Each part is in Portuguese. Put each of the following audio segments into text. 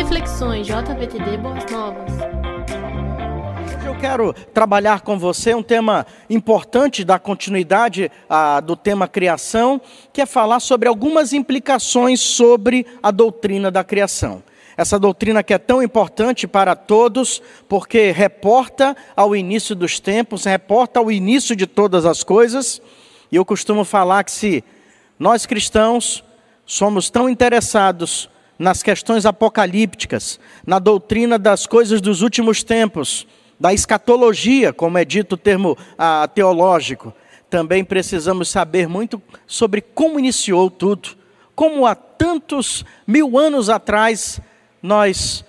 Reflexões JVTD Boas Novas. Hoje eu quero trabalhar com você um tema importante da continuidade ah, do tema criação, que é falar sobre algumas implicações sobre a doutrina da criação. Essa doutrina que é tão importante para todos, porque reporta ao início dos tempos, reporta ao início de todas as coisas. E eu costumo falar que se nós cristãos somos tão interessados nas questões apocalípticas, na doutrina das coisas dos últimos tempos, da escatologia, como é dito o termo ah, teológico, também precisamos saber muito sobre como iniciou tudo, como há tantos mil anos atrás nós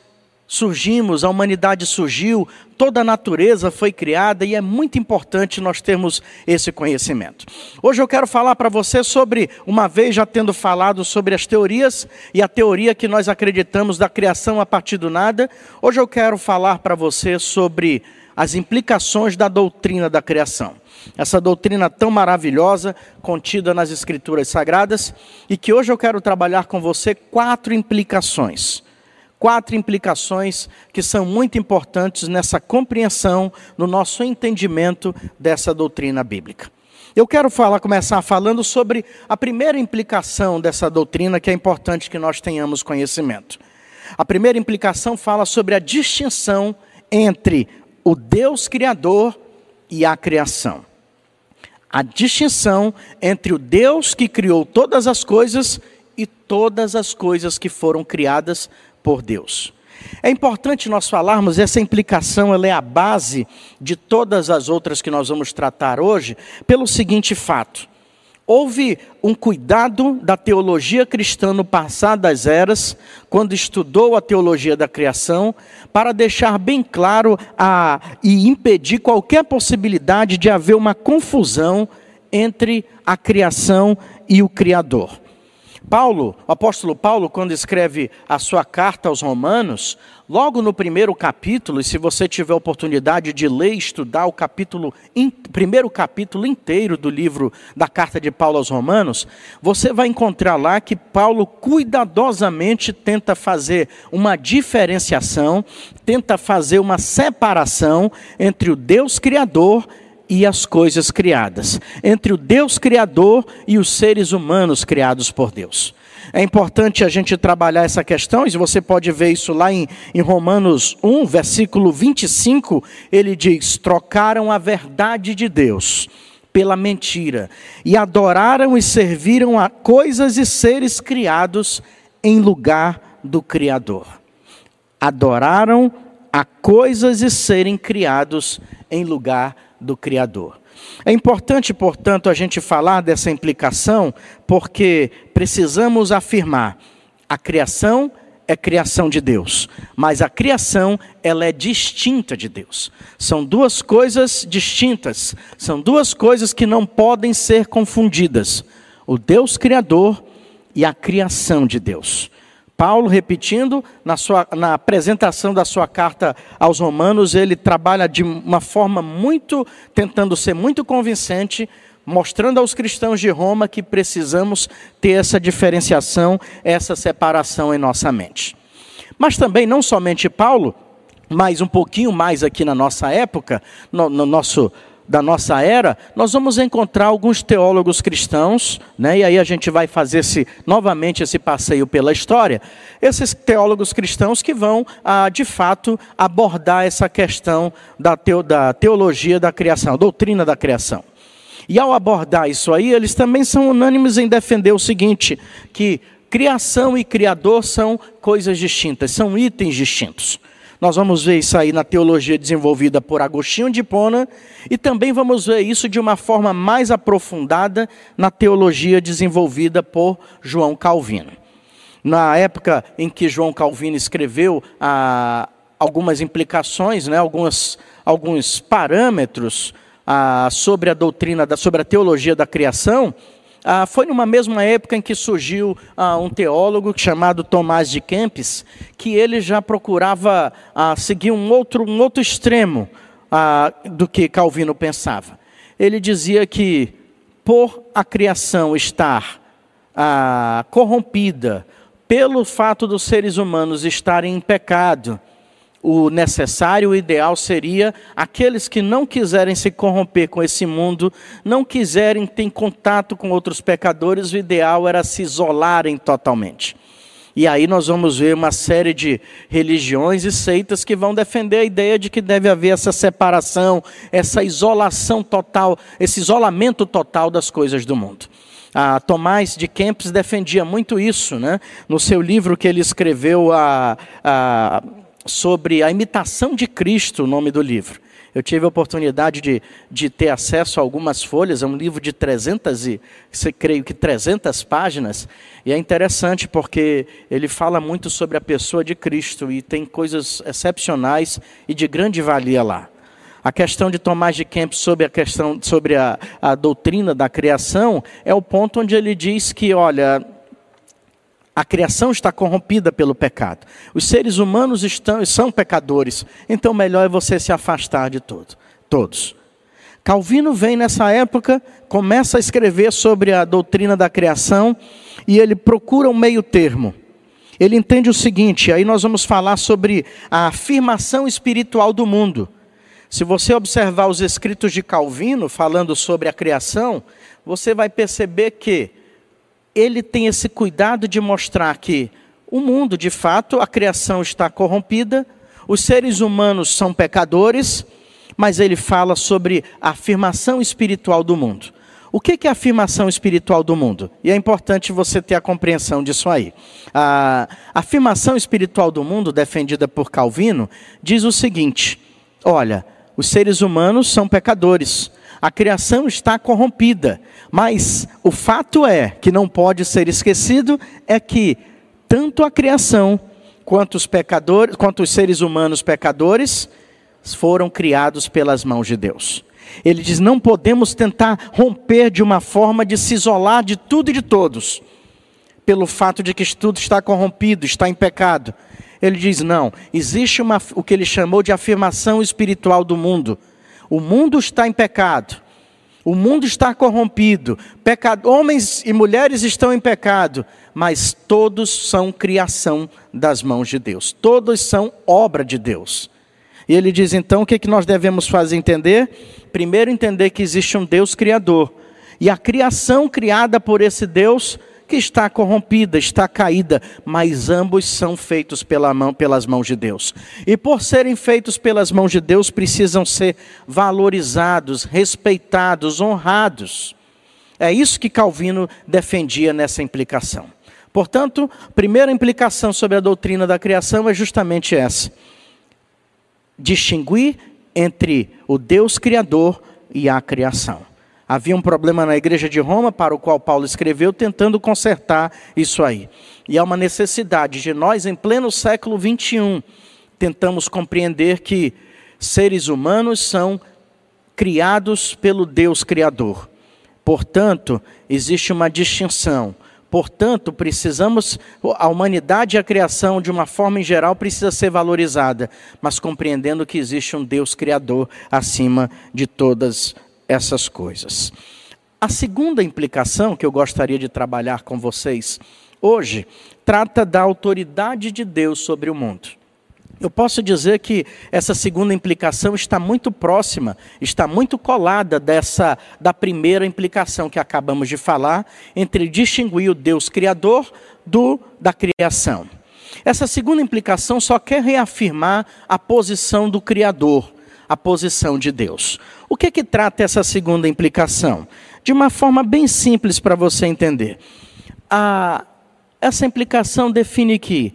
surgimos, a humanidade surgiu, toda a natureza foi criada e é muito importante nós termos esse conhecimento. Hoje eu quero falar para você sobre, uma vez já tendo falado sobre as teorias e a teoria que nós acreditamos da criação a partir do nada, hoje eu quero falar para você sobre as implicações da doutrina da criação. Essa doutrina tão maravilhosa contida nas Escrituras Sagradas e que hoje eu quero trabalhar com você quatro implicações quatro implicações que são muito importantes nessa compreensão, no nosso entendimento dessa doutrina bíblica. Eu quero falar, começar falando sobre a primeira implicação dessa doutrina que é importante que nós tenhamos conhecimento. A primeira implicação fala sobre a distinção entre o Deus Criador e a criação. A distinção entre o Deus que criou todas as coisas e todas as coisas que foram criadas por Deus. É importante nós falarmos, essa implicação ela é a base de todas as outras que nós vamos tratar hoje, pelo seguinte fato. Houve um cuidado da teologia cristã no passar das eras, quando estudou a teologia da criação, para deixar bem claro a, e impedir qualquer possibilidade de haver uma confusão entre a criação e o Criador. Paulo, o apóstolo Paulo, quando escreve a sua carta aos Romanos, logo no primeiro capítulo, e se você tiver oportunidade de ler e estudar o capítulo, primeiro capítulo inteiro do livro da carta de Paulo aos Romanos, você vai encontrar lá que Paulo cuidadosamente tenta fazer uma diferenciação, tenta fazer uma separação entre o Deus Criador e as coisas criadas, entre o Deus Criador e os seres humanos criados por Deus. É importante a gente trabalhar essa questão, e você pode ver isso lá em, em Romanos 1, versículo 25, ele diz: trocaram a verdade de Deus pela mentira, e adoraram e serviram a coisas e seres criados em lugar do Criador. Adoraram a coisas e serem criados em lugar do Criador. É importante, portanto, a gente falar dessa implicação, porque precisamos afirmar: a criação é criação de Deus, mas a criação ela é distinta de Deus. São duas coisas distintas, são duas coisas que não podem ser confundidas: o Deus criador e a criação de Deus. Paulo, repetindo, na, sua, na apresentação da sua carta aos Romanos, ele trabalha de uma forma muito, tentando ser muito convincente, mostrando aos cristãos de Roma que precisamos ter essa diferenciação, essa separação em nossa mente. Mas também, não somente Paulo, mas um pouquinho mais aqui na nossa época, no, no nosso da nossa era, nós vamos encontrar alguns teólogos cristãos, né, e aí a gente vai fazer esse, novamente esse passeio pela história, esses teólogos cristãos que vão, ah, de fato, abordar essa questão da, teo, da teologia da criação, doutrina da criação. E ao abordar isso aí, eles também são unânimes em defender o seguinte: que criação e criador são coisas distintas, são itens distintos. Nós vamos ver isso aí na teologia desenvolvida por Agostinho de Hipona e também vamos ver isso de uma forma mais aprofundada na teologia desenvolvida por João Calvino. Na época em que João Calvino escreveu ah, algumas implicações, né, alguns, alguns parâmetros ah, sobre a doutrina, da, sobre a teologia da criação, ah, foi numa mesma época em que surgiu ah, um teólogo chamado Tomás de Kempis, que ele já procurava ah, seguir um outro, um outro extremo ah, do que Calvino pensava. Ele dizia que, por a criação estar ah, corrompida, pelo fato dos seres humanos estarem em pecado, o necessário, o ideal seria aqueles que não quiserem se corromper com esse mundo, não quiserem ter contato com outros pecadores, o ideal era se isolarem totalmente. E aí nós vamos ver uma série de religiões e seitas que vão defender a ideia de que deve haver essa separação, essa isolação total, esse isolamento total das coisas do mundo. A Tomás de Kempis defendia muito isso, né? no seu livro que ele escreveu a, a sobre a imitação de Cristo, o nome do livro. Eu tive a oportunidade de, de ter acesso a algumas folhas, é um livro de 300 e, creio que 300 páginas, e é interessante porque ele fala muito sobre a pessoa de Cristo e tem coisas excepcionais e de grande valia lá. A questão de Tomás de Kempis sobre a questão sobre a, a doutrina da criação é o ponto onde ele diz que, olha, a criação está corrompida pelo pecado. Os seres humanos estão, são pecadores. Então, melhor é você se afastar de tudo, todos. Calvino vem nessa época, começa a escrever sobre a doutrina da criação e ele procura um meio termo. Ele entende o seguinte: aí nós vamos falar sobre a afirmação espiritual do mundo. Se você observar os escritos de Calvino falando sobre a criação, você vai perceber que ele tem esse cuidado de mostrar que o mundo, de fato, a criação está corrompida, os seres humanos são pecadores, mas ele fala sobre a afirmação espiritual do mundo. O que é a afirmação espiritual do mundo? E é importante você ter a compreensão disso aí. A afirmação espiritual do mundo, defendida por Calvino, diz o seguinte: olha, os seres humanos são pecadores, a criação está corrompida, mas o fato é que não pode ser esquecido é que tanto a criação quanto os pecadores, quanto os seres humanos pecadores foram criados pelas mãos de Deus. Ele diz: não podemos tentar romper de uma forma de se isolar de tudo e de todos, pelo fato de que tudo está corrompido, está em pecado. Ele diz: não, existe uma, o que ele chamou de afirmação espiritual do mundo o mundo está em pecado. O mundo está corrompido. Pecado, homens e mulheres estão em pecado. Mas todos são criação das mãos de Deus. Todos são obra de Deus. E ele diz então o que, é que nós devemos fazer entender? Primeiro, entender que existe um Deus criador. E a criação criada por esse Deus que está corrompida, está caída, mas ambos são feitos pela mão, pelas mãos de Deus. E por serem feitos pelas mãos de Deus, precisam ser valorizados, respeitados, honrados. É isso que Calvino defendia nessa implicação. Portanto, primeira implicação sobre a doutrina da criação é justamente essa: distinguir entre o Deus Criador e a criação. Havia um problema na igreja de Roma, para o qual Paulo escreveu, tentando consertar isso aí. E há uma necessidade de nós, em pleno século 21, tentamos compreender que seres humanos são criados pelo Deus Criador. Portanto, existe uma distinção. Portanto, precisamos, a humanidade e a criação, de uma forma em geral, precisa ser valorizada, mas compreendendo que existe um Deus Criador acima de todas essas coisas. A segunda implicação que eu gostaria de trabalhar com vocês hoje trata da autoridade de Deus sobre o mundo. Eu posso dizer que essa segunda implicação está muito próxima, está muito colada dessa da primeira implicação que acabamos de falar, entre distinguir o Deus criador do da criação. Essa segunda implicação só quer reafirmar a posição do criador, a posição de Deus. O que, que trata essa segunda implicação? De uma forma bem simples para você entender. A, essa implicação define que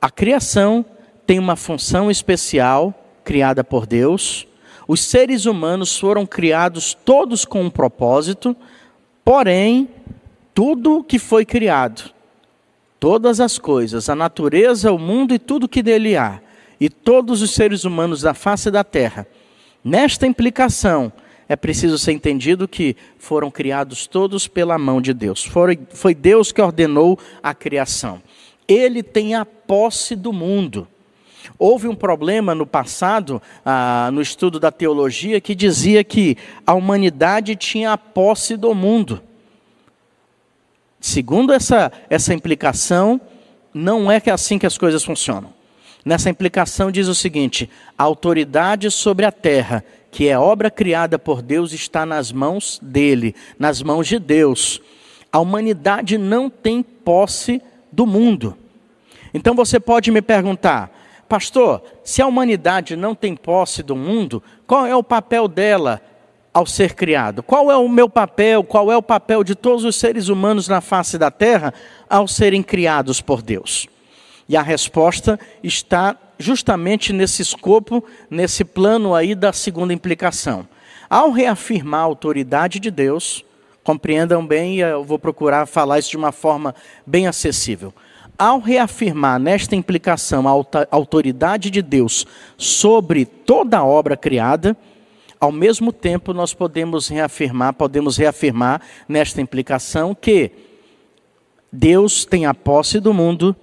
a criação tem uma função especial criada por Deus, os seres humanos foram criados todos com um propósito, porém, tudo que foi criado, todas as coisas, a natureza, o mundo e tudo que dele há, e todos os seres humanos da face da terra, Nesta implicação, é preciso ser entendido que foram criados todos pela mão de Deus. Foi, Deus que ordenou a criação. Ele tem a posse do mundo. Houve um problema no passado, ah, no estudo da teologia, que dizia que a humanidade tinha a posse do mundo. Segundo essa, essa implicação, não é é assim que as coisas funcionam. Nessa implicação diz o seguinte: a autoridade sobre a terra, que é obra criada por Deus, está nas mãos dele, nas mãos de Deus. A humanidade não tem posse do mundo. Então você pode me perguntar, pastor, se a humanidade não tem posse do mundo, qual é o papel dela ao ser criado? Qual é o meu papel, qual é o papel de todos os seres humanos na face da terra ao serem criados por Deus? E a resposta está justamente nesse escopo, nesse plano aí da segunda implicação. Ao reafirmar a autoridade de Deus, compreendam bem, eu vou procurar falar isso de uma forma bem acessível. Ao reafirmar nesta implicação a autoridade de Deus sobre toda a obra criada, ao mesmo tempo nós podemos reafirmar, podemos reafirmar nesta implicação que Deus tem a posse do mundo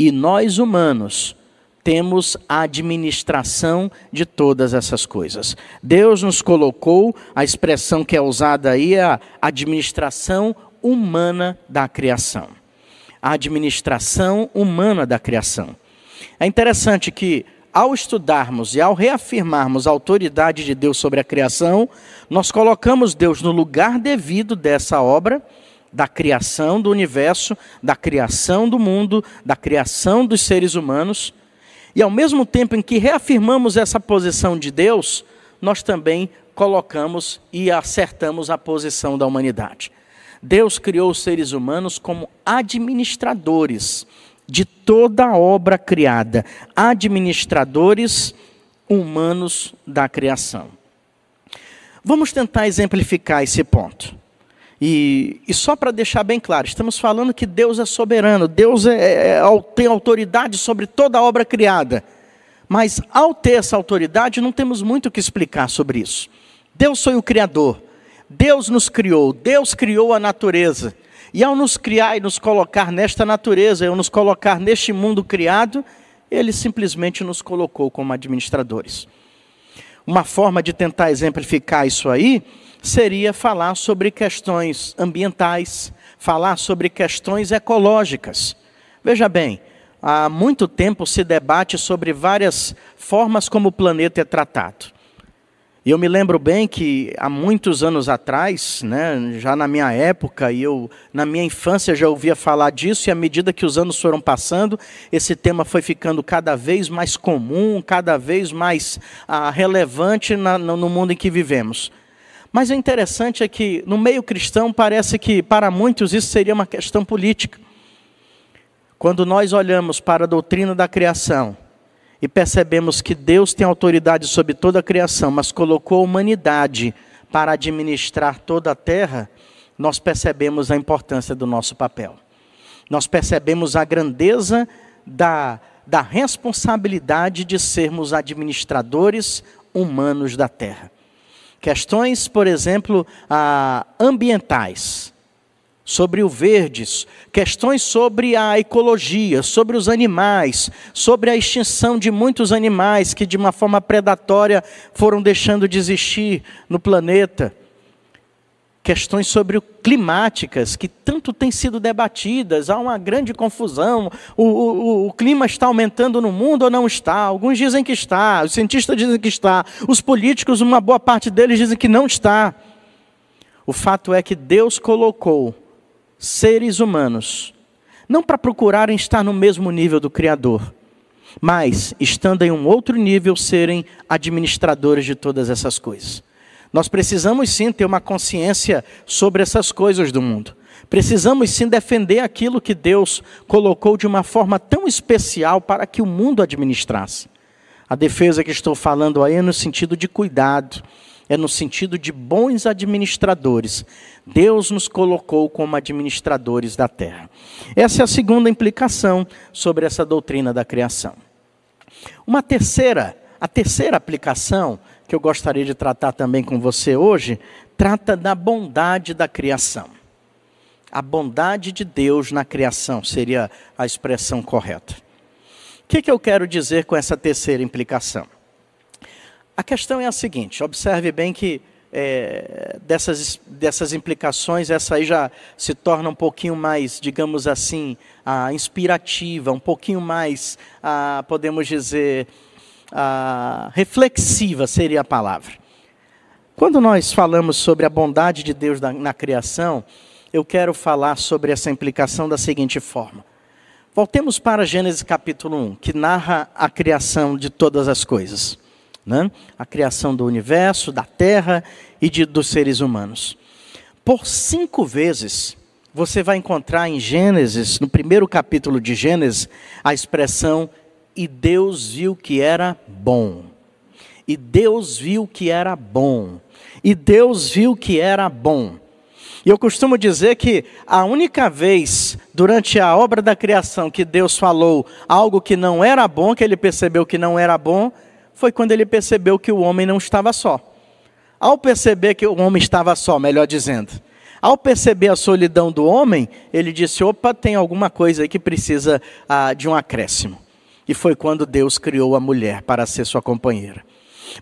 e nós humanos temos a administração de todas essas coisas. Deus nos colocou, a expressão que é usada aí é a administração humana da criação. A administração humana da criação. É interessante que, ao estudarmos e ao reafirmarmos a autoridade de Deus sobre a criação, nós colocamos Deus no lugar devido dessa obra da criação do universo, da criação do mundo, da criação dos seres humanos. E ao mesmo tempo em que reafirmamos essa posição de Deus, nós também colocamos e acertamos a posição da humanidade. Deus criou os seres humanos como administradores de toda a obra criada, administradores humanos da criação. Vamos tentar exemplificar esse ponto. E, e só para deixar bem claro, estamos falando que Deus é soberano, Deus é, é, é tem autoridade sobre toda a obra criada. Mas ao ter essa autoridade, não temos muito o que explicar sobre isso. Deus foi o Criador, Deus nos criou, Deus criou a natureza. E ao nos criar e nos colocar nesta natureza, ao nos colocar neste mundo criado, Ele simplesmente nos colocou como administradores. Uma forma de tentar exemplificar isso aí seria falar sobre questões ambientais, falar sobre questões ecológicas. Veja bem, há muito tempo se debate sobre várias formas como o planeta é tratado. E eu me lembro bem que há muitos anos atrás, né, já na minha época, e eu na minha infância já ouvia falar disso, e à medida que os anos foram passando, esse tema foi ficando cada vez mais comum, cada vez mais ah, relevante na, no, no mundo em que vivemos. Mas o interessante é que no meio cristão parece que para muitos isso seria uma questão política. Quando nós olhamos para a doutrina da criação e percebemos que Deus tem autoridade sobre toda a criação, mas colocou a humanidade para administrar toda a terra, nós percebemos a importância do nosso papel. Nós percebemos a grandeza da, da responsabilidade de sermos administradores humanos da terra. Questões, por exemplo, ah, ambientais, sobre o verdes, questões sobre a ecologia, sobre os animais, sobre a extinção de muitos animais que de uma forma predatória foram deixando de existir no planeta questões sobre climáticas que tanto têm sido debatidas, há uma grande confusão. O, o, o, clima está aumentando no mundo ou não está? Alguns dizem que está, os cientistas dizem que está, os políticos, uma boa parte deles dizem que não está. O fato é que Deus colocou seres humanos não para procurarem estar no mesmo nível do Criador, mas, estando em um outro nível, serem administradores de todas essas coisas. Nós precisamos sim ter uma consciência sobre essas coisas do mundo. Precisamos sim defender aquilo que Deus colocou de uma forma tão especial para que o mundo administrasse. A defesa que estou falando aí é no sentido de cuidado, é no sentido de bons administradores. Deus nos colocou como administradores da terra. Essa é a segunda implicação sobre essa doutrina da criação. Uma terceira, a terceira aplicação que eu gostaria de tratar também com você hoje, trata da bondade da criação. A bondade de Deus na criação seria a expressão correta. O que, que eu quero dizer com essa terceira implicação? A questão é a seguinte: observe bem que é, dessas, dessas implicações, essa aí já se torna um pouquinho mais, digamos assim, ah, inspirativa, um pouquinho mais, ah, podemos dizer, ah, reflexiva seria a palavra. Quando nós falamos sobre a bondade de Deus na, na criação, eu quero falar sobre essa implicação da seguinte forma. Voltemos para Gênesis capítulo 1, que narra a criação de todas as coisas né? a criação do universo, da terra e de, dos seres humanos. Por cinco vezes, você vai encontrar em Gênesis, no primeiro capítulo de Gênesis, a expressão: E Deus viu que era bom. E Deus viu que era bom. E Deus viu que era bom. E eu costumo dizer que a única vez durante a obra da criação que Deus falou algo que não era bom, que ele percebeu que não era bom, foi quando ele percebeu que o homem não estava só. Ao perceber que o homem estava só, melhor dizendo, ao perceber a solidão do homem, ele disse: opa, tem alguma coisa aí que precisa ah, de um acréscimo. E foi quando Deus criou a mulher para ser sua companheira.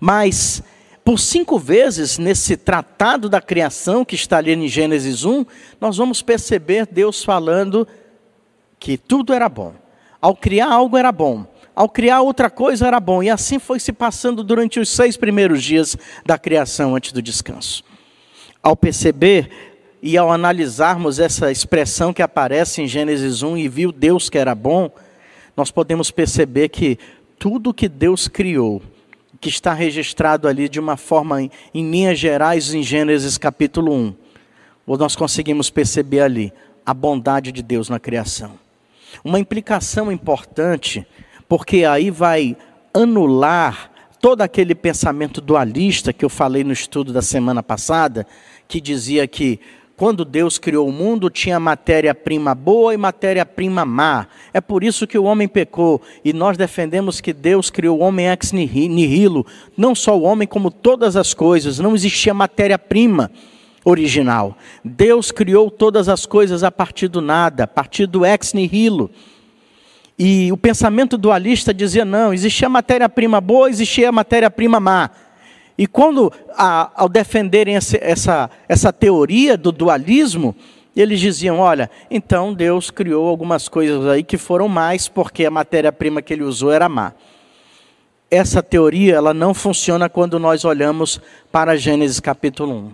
Mas, por cinco vezes nesse tratado da criação que está ali em Gênesis 1, nós vamos perceber Deus falando que tudo era bom. Ao criar algo era bom ao criar outra coisa era bom. E assim foi se passando durante os seis primeiros dias da criação antes do descanso. Ao perceber e ao analisarmos essa expressão que aparece em Gênesis 1 e viu Deus que era bom, nós podemos perceber que tudo que Deus criou, que está registrado ali de uma forma em, em linhas gerais em Gênesis capítulo 1, nós conseguimos perceber ali a bondade de Deus na criação. Uma implicação importante porque aí vai anular todo aquele pensamento dualista que eu falei no estudo da semana passada, que dizia que quando Deus criou o mundo, tinha matéria-prima boa e matéria-prima má. É por isso que o homem pecou. E nós defendemos que Deus criou o homem ex nihilo, não só o homem, como todas as coisas. Não existia matéria-prima original. Deus criou todas as coisas a partir do nada, a partir do ex nihilo. E o pensamento dualista dizia: não, existia matéria-prima boa, existia matéria-prima má. E quando, a, ao defenderem essa, essa, essa teoria do dualismo, eles diziam: olha, então Deus criou algumas coisas aí que foram mais, porque a matéria-prima que ele usou era má. Essa teoria ela não funciona quando nós olhamos para Gênesis capítulo 1.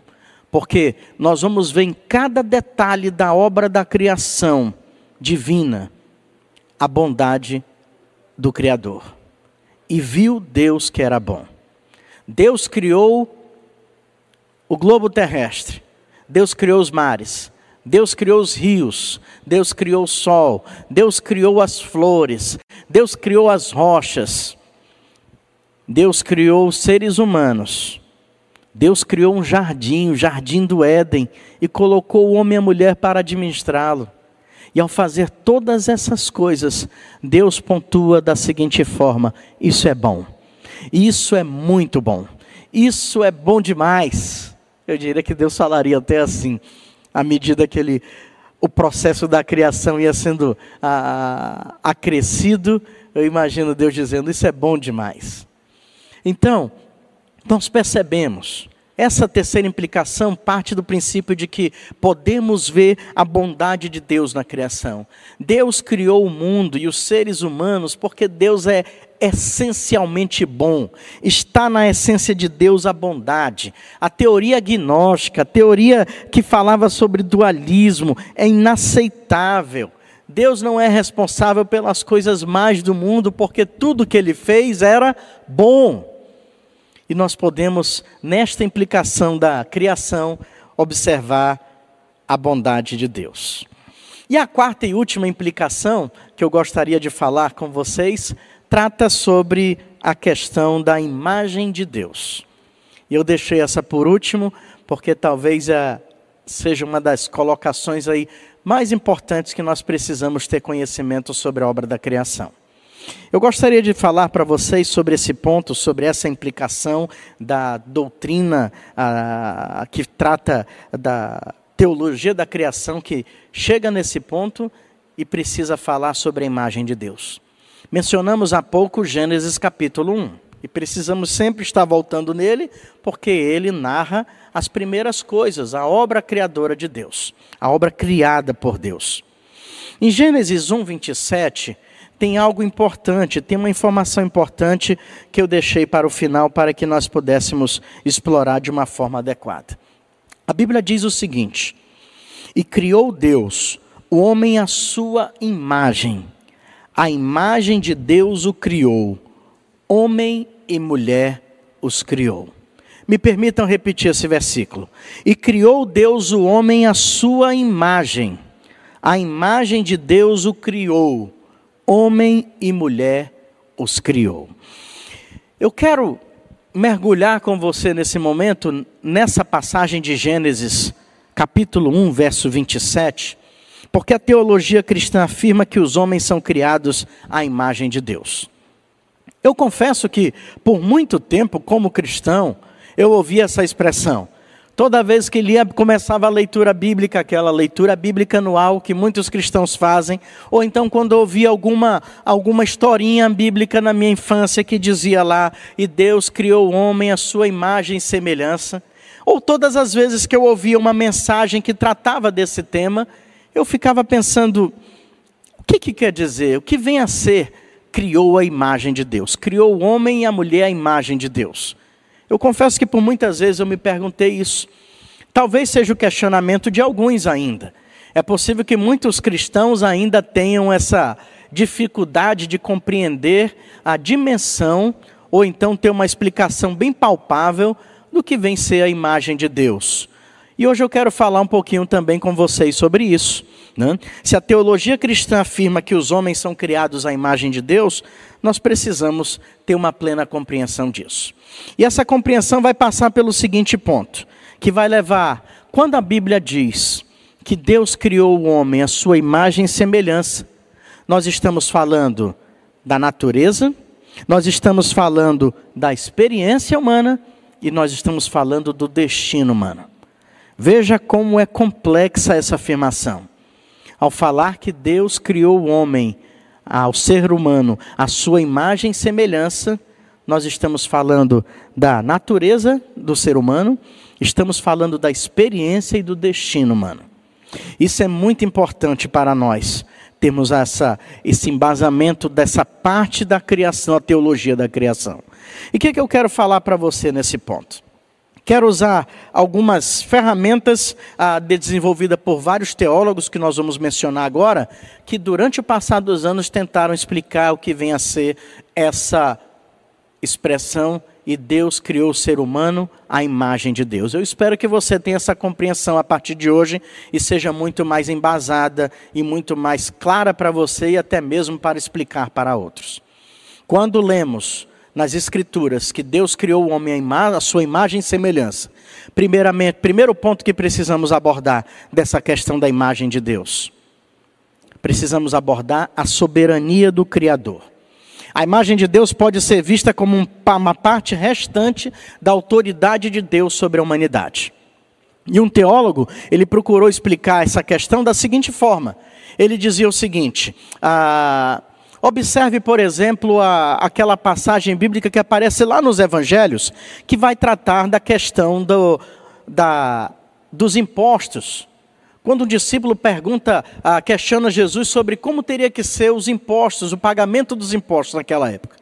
Porque nós vamos ver em cada detalhe da obra da criação divina a bondade do Criador. E viu Deus que era bom. Deus criou o globo terrestre, Deus criou os mares, Deus criou os rios, Deus criou o sol, Deus criou as flores, Deus criou as rochas, Deus criou os seres humanos. Deus criou um jardim, o jardim do Éden, e colocou o homem e a mulher para administrá-lo. E ao fazer todas essas coisas, Deus pontua da seguinte forma: isso é bom. Isso é muito bom. Isso é bom demais. Eu diria que Deus falaria até assim, à medida que ele, o processo da criação ia sendo ah, acrescido, eu imagino Deus dizendo: Isso é bom demais. Então, nós percebemos essa terceira implicação parte do princípio de que podemos ver a bondade de Deus na criação. Deus criou o mundo e os seres humanos porque Deus é essencialmente bom. Está na essência de Deus a bondade. A teoria agnóstica, a teoria que falava sobre dualismo, é inaceitável. Deus não é responsável pelas coisas mais do mundo porque tudo que ele fez era bom. E nós podemos, nesta implicação da criação, observar a bondade de Deus. E a quarta e última implicação que eu gostaria de falar com vocês trata sobre a questão da imagem de Deus. E eu deixei essa por último, porque talvez a, seja uma das colocações aí mais importantes que nós precisamos ter conhecimento sobre a obra da criação. Eu gostaria de falar para vocês sobre esse ponto, sobre essa implicação da doutrina ah, que trata da teologia da criação, que chega nesse ponto e precisa falar sobre a imagem de Deus. Mencionamos há pouco Gênesis capítulo 1. E precisamos sempre estar voltando nele, porque ele narra as primeiras coisas, a obra criadora de Deus, a obra criada por Deus. Em Gênesis 1, 27, tem algo importante, tem uma informação importante que eu deixei para o final para que nós pudéssemos explorar de uma forma adequada. A Bíblia diz o seguinte: E criou Deus o homem à sua imagem, a imagem de Deus o criou, homem e mulher os criou. Me permitam repetir esse versículo. E criou Deus o homem à sua imagem, a imagem de Deus o criou, homem e mulher os criou. Eu quero mergulhar com você nesse momento, nessa passagem de Gênesis, capítulo 1, verso 27, porque a teologia cristã afirma que os homens são criados à imagem de Deus. Eu confesso que, por muito tempo, como cristão, eu ouvi essa expressão. Toda vez que lia, começava a leitura bíblica, aquela leitura bíblica anual que muitos cristãos fazem, ou então quando ouvia alguma, alguma historinha bíblica na minha infância que dizia lá, e Deus criou o homem à sua imagem e semelhança, ou todas as vezes que eu ouvia uma mensagem que tratava desse tema, eu ficava pensando, o que, que quer dizer? O que vem a ser criou a imagem de Deus? Criou o homem e a mulher à imagem de Deus. Eu confesso que por muitas vezes eu me perguntei isso. Talvez seja o questionamento de alguns ainda. É possível que muitos cristãos ainda tenham essa dificuldade de compreender a dimensão ou então ter uma explicação bem palpável do que vem ser a imagem de Deus. E hoje eu quero falar um pouquinho também com vocês sobre isso. Né? Se a teologia cristã afirma que os homens são criados à imagem de Deus, nós precisamos ter uma plena compreensão disso. E essa compreensão vai passar pelo seguinte ponto, que vai levar, quando a Bíblia diz que Deus criou o homem à sua imagem e semelhança, nós estamos falando da natureza, nós estamos falando da experiência humana e nós estamos falando do destino humano. Veja como é complexa essa afirmação. Ao falar que Deus criou o homem, ao ser humano, a sua imagem e semelhança, nós estamos falando da natureza do ser humano, estamos falando da experiência e do destino humano. Isso é muito importante para nós, termos essa, esse embasamento dessa parte da criação, a teologia da criação. E o que, é que eu quero falar para você nesse ponto? Quero usar algumas ferramentas ah, desenvolvidas por vários teólogos que nós vamos mencionar agora, que durante o passar dos anos tentaram explicar o que vem a ser essa expressão e Deus criou o ser humano à imagem de Deus. Eu espero que você tenha essa compreensão a partir de hoje e seja muito mais embasada e muito mais clara para você e até mesmo para explicar para outros. Quando lemos nas Escrituras que Deus criou o homem à sua imagem e semelhança. Primeiramente, primeiro ponto que precisamos abordar dessa questão da imagem de Deus. Precisamos abordar a soberania do Criador. A imagem de Deus pode ser vista como uma parte restante da autoridade de Deus sobre a humanidade. E um teólogo, ele procurou explicar essa questão da seguinte forma. Ele dizia o seguinte: ah, Observe, por exemplo, a, aquela passagem bíblica que aparece lá nos evangelhos, que vai tratar da questão do, da, dos impostos. Quando um discípulo pergunta, ah, questiona Jesus sobre como teria que ser os impostos, o pagamento dos impostos naquela época.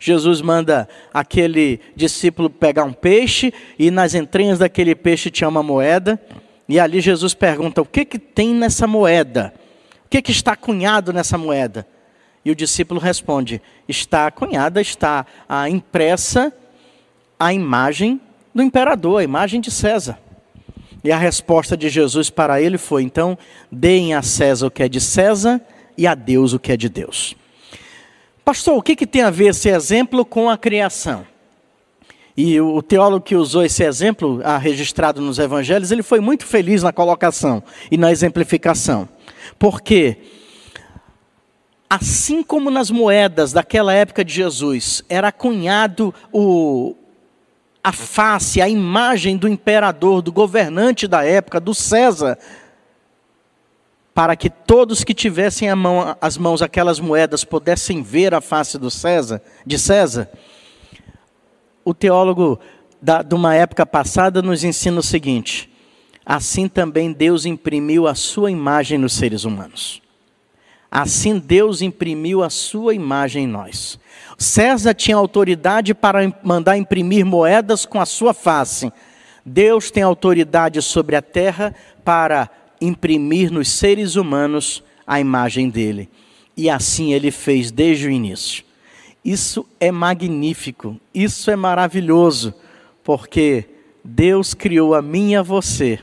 Jesus manda aquele discípulo pegar um peixe e nas entranhas daquele peixe tinha uma moeda. E ali Jesus pergunta: o que, que tem nessa moeda? O que, que está cunhado nessa moeda? E o discípulo responde: está cunhada, está a impressa a imagem do imperador, a imagem de César. E a resposta de Jesus para ele foi: então, deem a César o que é de César e a Deus o que é de Deus. Pastor, o que, que tem a ver esse exemplo com a criação? E o teólogo que usou esse exemplo, ah, registrado nos evangelhos, ele foi muito feliz na colocação e na exemplificação. Porque Assim como nas moedas daquela época de Jesus era cunhado o, a face, a imagem do imperador, do governante da época, do César, para que todos que tivessem mão, as mãos aquelas moedas pudessem ver a face do César, de César. o teólogo da, de uma época passada nos ensina o seguinte: assim também Deus imprimiu a sua imagem nos seres humanos. Assim Deus imprimiu a sua imagem em nós. César tinha autoridade para mandar imprimir moedas com a sua face. Deus tem autoridade sobre a terra para imprimir nos seres humanos a imagem dele. E assim ele fez desde o início. Isso é magnífico, isso é maravilhoso, porque Deus criou a mim e a você,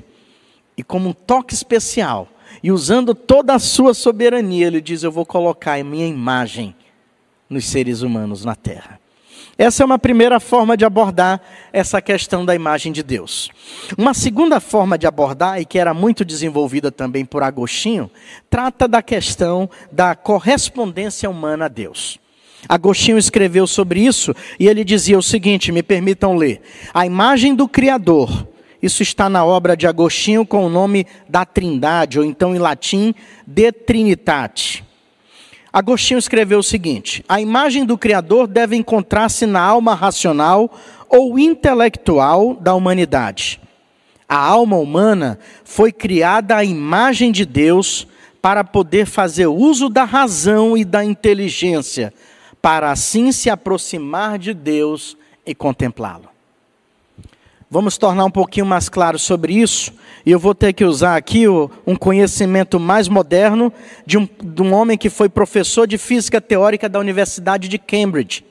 e como um toque especial, e usando toda a sua soberania, Ele diz: Eu vou colocar a minha imagem nos seres humanos na terra. Essa é uma primeira forma de abordar essa questão da imagem de Deus. Uma segunda forma de abordar, e que era muito desenvolvida também por Agostinho, trata da questão da correspondência humana a Deus. Agostinho escreveu sobre isso e ele dizia o seguinte: me permitam ler. A imagem do Criador, isso está na obra de Agostinho com o nome da Trindade, ou então em latim, De Trinitate. Agostinho escreveu o seguinte: a imagem do Criador deve encontrar-se na alma racional ou intelectual da humanidade. A alma humana foi criada à imagem de Deus para poder fazer uso da razão e da inteligência, para assim se aproximar de Deus e contemplá-lo. Vamos tornar um pouquinho mais claro sobre isso, e eu vou ter que usar aqui um conhecimento mais moderno de um, de um homem que foi professor de física teórica da Universidade de Cambridge,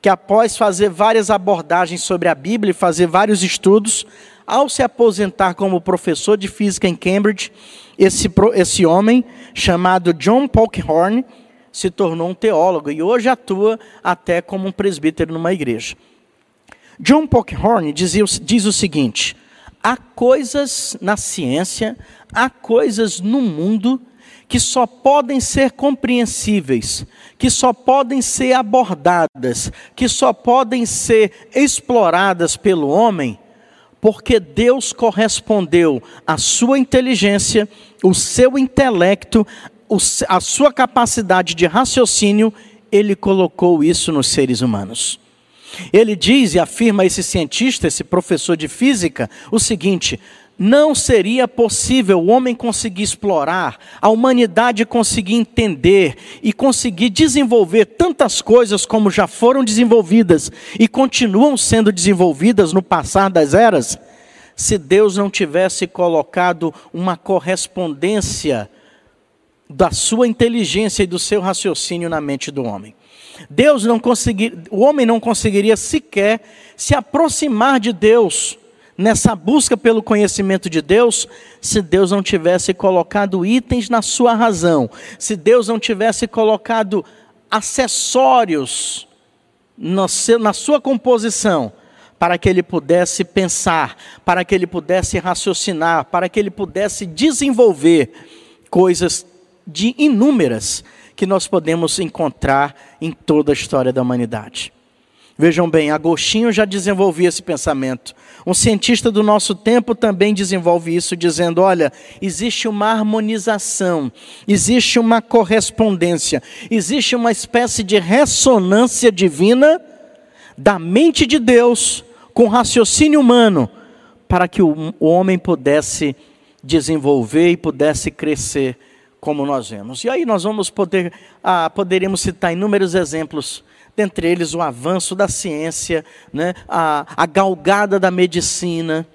que após fazer várias abordagens sobre a Bíblia e fazer vários estudos, ao se aposentar como professor de física em Cambridge, esse, esse homem, chamado John Polkhorn, se tornou um teólogo e hoje atua até como um presbítero numa igreja. John Polkhorn dizia, diz o seguinte: há coisas na ciência, há coisas no mundo que só podem ser compreensíveis, que só podem ser abordadas, que só podem ser exploradas pelo homem, porque Deus correspondeu à sua inteligência, o seu intelecto, a sua capacidade de raciocínio, ele colocou isso nos seres humanos. Ele diz e afirma esse cientista, esse professor de física, o seguinte: não seria possível o homem conseguir explorar, a humanidade conseguir entender e conseguir desenvolver tantas coisas como já foram desenvolvidas e continuam sendo desenvolvidas no passar das eras, se Deus não tivesse colocado uma correspondência da sua inteligência e do seu raciocínio na mente do homem. Deus não conseguir, o homem não conseguiria sequer se aproximar de Deus nessa busca pelo conhecimento de Deus, se Deus não tivesse colocado itens na sua razão, se Deus não tivesse colocado acessórios na sua composição, para que ele pudesse pensar, para que ele pudesse raciocinar, para que ele pudesse desenvolver coisas de inúmeras que nós podemos encontrar em toda a história da humanidade. Vejam bem, Agostinho já desenvolvia esse pensamento. Um cientista do nosso tempo também desenvolve isso, dizendo: olha, existe uma harmonização, existe uma correspondência, existe uma espécie de ressonância divina da mente de Deus com o raciocínio humano, para que o homem pudesse desenvolver e pudesse crescer como nós vemos. E aí nós vamos poder, ah, poderíamos citar inúmeros exemplos, dentre eles o avanço da ciência, né, a, a galgada da medicina.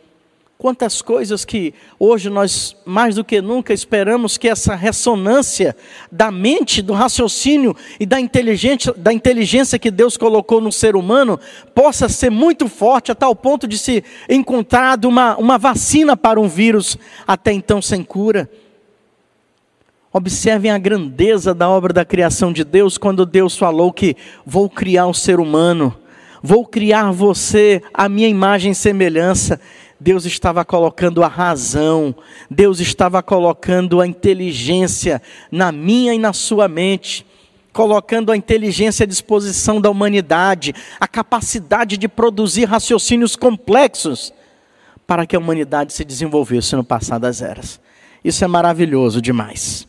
Quantas coisas que hoje nós, mais do que nunca, esperamos que essa ressonância da mente, do raciocínio e da inteligência, da inteligência que Deus colocou no ser humano possa ser muito forte, a tal ponto de se encontrar uma, uma vacina para um vírus até então sem cura. Observem a grandeza da obra da criação de Deus quando Deus falou que vou criar um ser humano, vou criar você a minha imagem e semelhança. Deus estava colocando a razão, Deus estava colocando a inteligência na minha e na sua mente, colocando a inteligência à disposição da humanidade, a capacidade de produzir raciocínios complexos para que a humanidade se desenvolvesse no passar das eras. Isso é maravilhoso demais.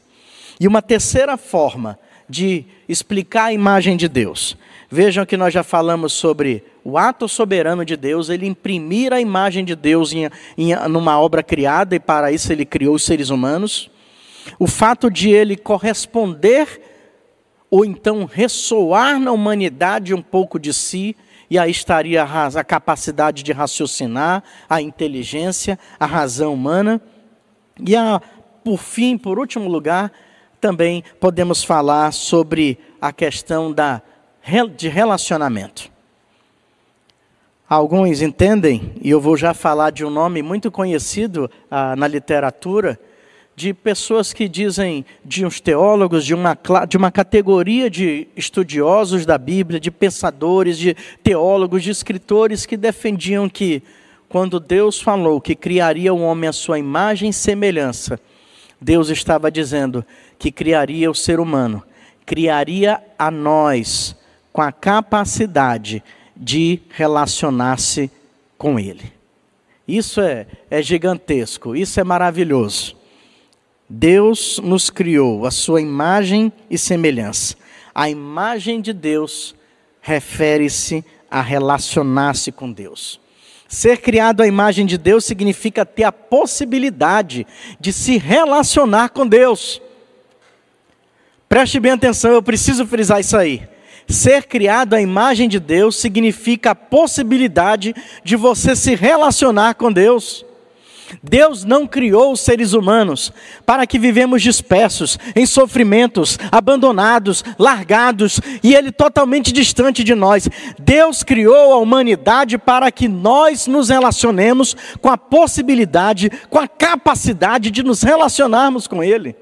E uma terceira forma de explicar a imagem de Deus. Vejam que nós já falamos sobre o ato soberano de Deus, ele imprimir a imagem de Deus em, em numa obra criada, e para isso ele criou os seres humanos. O fato de ele corresponder, ou então ressoar na humanidade um pouco de si, e aí estaria a, a capacidade de raciocinar, a inteligência, a razão humana. E a, por fim, por último lugar, também podemos falar sobre a questão da, de relacionamento. Alguns entendem, e eu vou já falar de um nome muito conhecido ah, na literatura, de pessoas que dizem, de uns teólogos, de uma, de uma categoria de estudiosos da Bíblia, de pensadores, de teólogos, de escritores que defendiam que, quando Deus falou que criaria o homem à sua imagem e semelhança, Deus estava dizendo que criaria o ser humano, criaria a nós com a capacidade de relacionar-se com Ele. Isso é, é gigantesco, isso é maravilhoso. Deus nos criou a sua imagem e semelhança. A imagem de Deus refere-se a relacionar-se com Deus. Ser criado à imagem de Deus significa ter a possibilidade de se relacionar com Deus. Preste bem atenção, eu preciso frisar isso aí. Ser criado à imagem de Deus significa a possibilidade de você se relacionar com Deus. Deus não criou os seres humanos para que vivemos dispersos, em sofrimentos, abandonados, largados e Ele totalmente distante de nós. Deus criou a humanidade para que nós nos relacionemos com a possibilidade, com a capacidade de nos relacionarmos com Ele.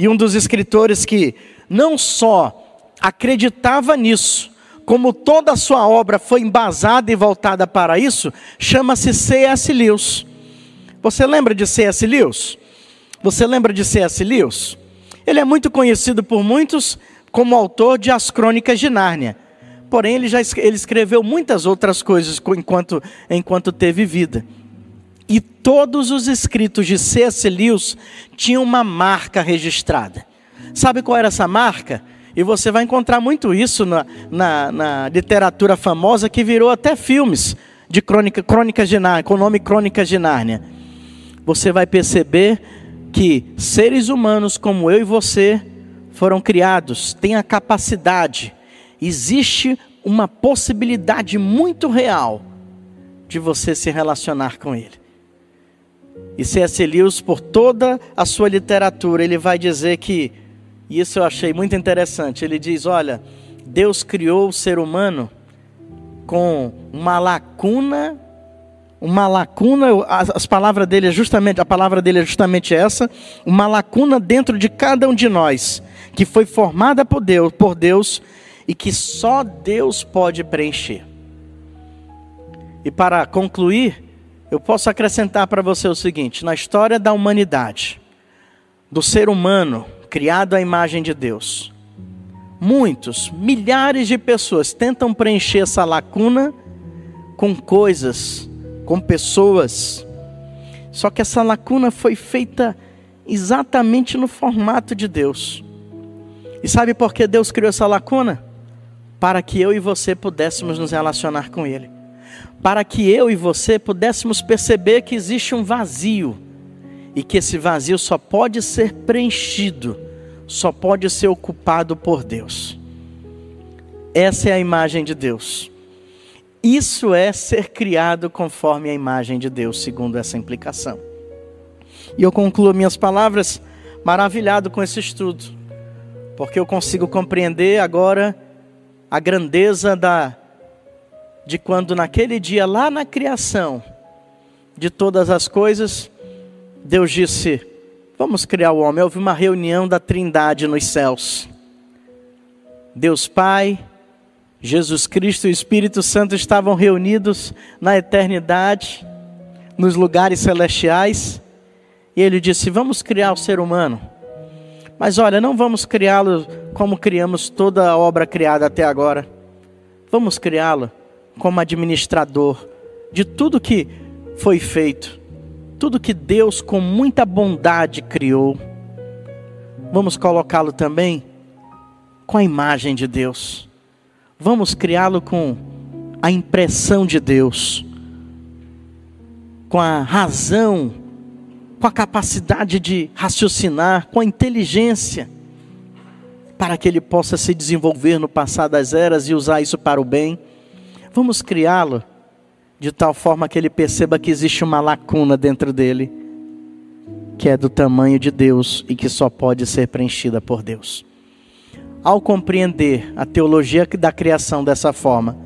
E um dos escritores que não só acreditava nisso, como toda a sua obra foi embasada e voltada para isso, chama-se C.S. Lewis. Você lembra de C.S. Lewis? Você lembra de C.S. Lewis? Ele é muito conhecido por muitos como autor de As Crônicas de Nárnia. Porém, ele já ele escreveu muitas outras coisas enquanto, enquanto teve vida. E todos os escritos de C.S. Lewis tinham uma marca registrada. Sabe qual era essa marca? E você vai encontrar muito isso na, na, na literatura famosa que virou até filmes de crônica, crônicas de Nárnia, com o nome Crônicas de Nárnia. Você vai perceber que seres humanos como eu e você foram criados, têm a capacidade, existe uma possibilidade muito real de você se relacionar com ele. E C.S. Lewis, por toda a sua literatura, ele vai dizer que e isso eu achei muito interessante. Ele diz: Olha, Deus criou o ser humano com uma lacuna, uma lacuna, as, as palavras dele é justamente, a palavra dele é justamente essa, uma lacuna dentro de cada um de nós, que foi formada por Deus, por Deus e que só Deus pode preencher. E para concluir, eu posso acrescentar para você o seguinte: na história da humanidade, do ser humano, criado à imagem de Deus. Muitos, milhares de pessoas tentam preencher essa lacuna com coisas, com pessoas. Só que essa lacuna foi feita exatamente no formato de Deus. E sabe por que Deus criou essa lacuna? Para que eu e você pudéssemos nos relacionar com Ele. Para que eu e você pudéssemos perceber que existe um vazio e que esse vazio só pode ser preenchido, só pode ser ocupado por Deus. Essa é a imagem de Deus. Isso é ser criado conforme a imagem de Deus, segundo essa implicação. E eu concluo minhas palavras maravilhado com esse estudo, porque eu consigo compreender agora a grandeza da de quando naquele dia lá na criação de todas as coisas, Deus disse: Vamos criar o homem. Houve uma reunião da Trindade nos céus. Deus Pai, Jesus Cristo e o Espírito Santo estavam reunidos na eternidade, nos lugares celestiais, e ele disse: Vamos criar o ser humano. Mas olha, não vamos criá-lo como criamos toda a obra criada até agora. Vamos criá-lo como administrador de tudo que foi feito tudo que Deus com muita bondade criou, vamos colocá-lo também com a imagem de Deus. Vamos criá-lo com a impressão de Deus, com a razão, com a capacidade de raciocinar, com a inteligência, para que ele possa se desenvolver no passar das eras e usar isso para o bem. Vamos criá-lo de tal forma que ele perceba que existe uma lacuna dentro dele, que é do tamanho de Deus e que só pode ser preenchida por Deus. Ao compreender a teologia da criação dessa forma,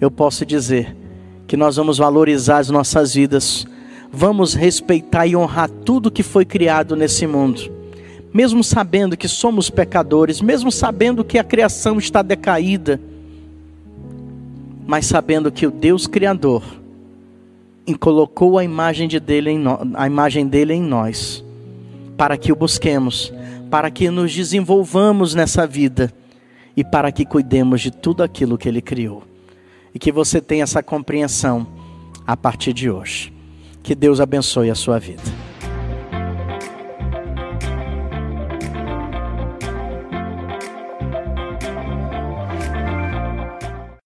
eu posso dizer que nós vamos valorizar as nossas vidas, vamos respeitar e honrar tudo que foi criado nesse mundo, mesmo sabendo que somos pecadores, mesmo sabendo que a criação está decaída mas sabendo que o Deus Criador colocou a imagem, de dele em no, a imagem dele em nós, para que o busquemos, para que nos desenvolvamos nessa vida e para que cuidemos de tudo aquilo que ele criou. E que você tenha essa compreensão a partir de hoje. Que Deus abençoe a sua vida.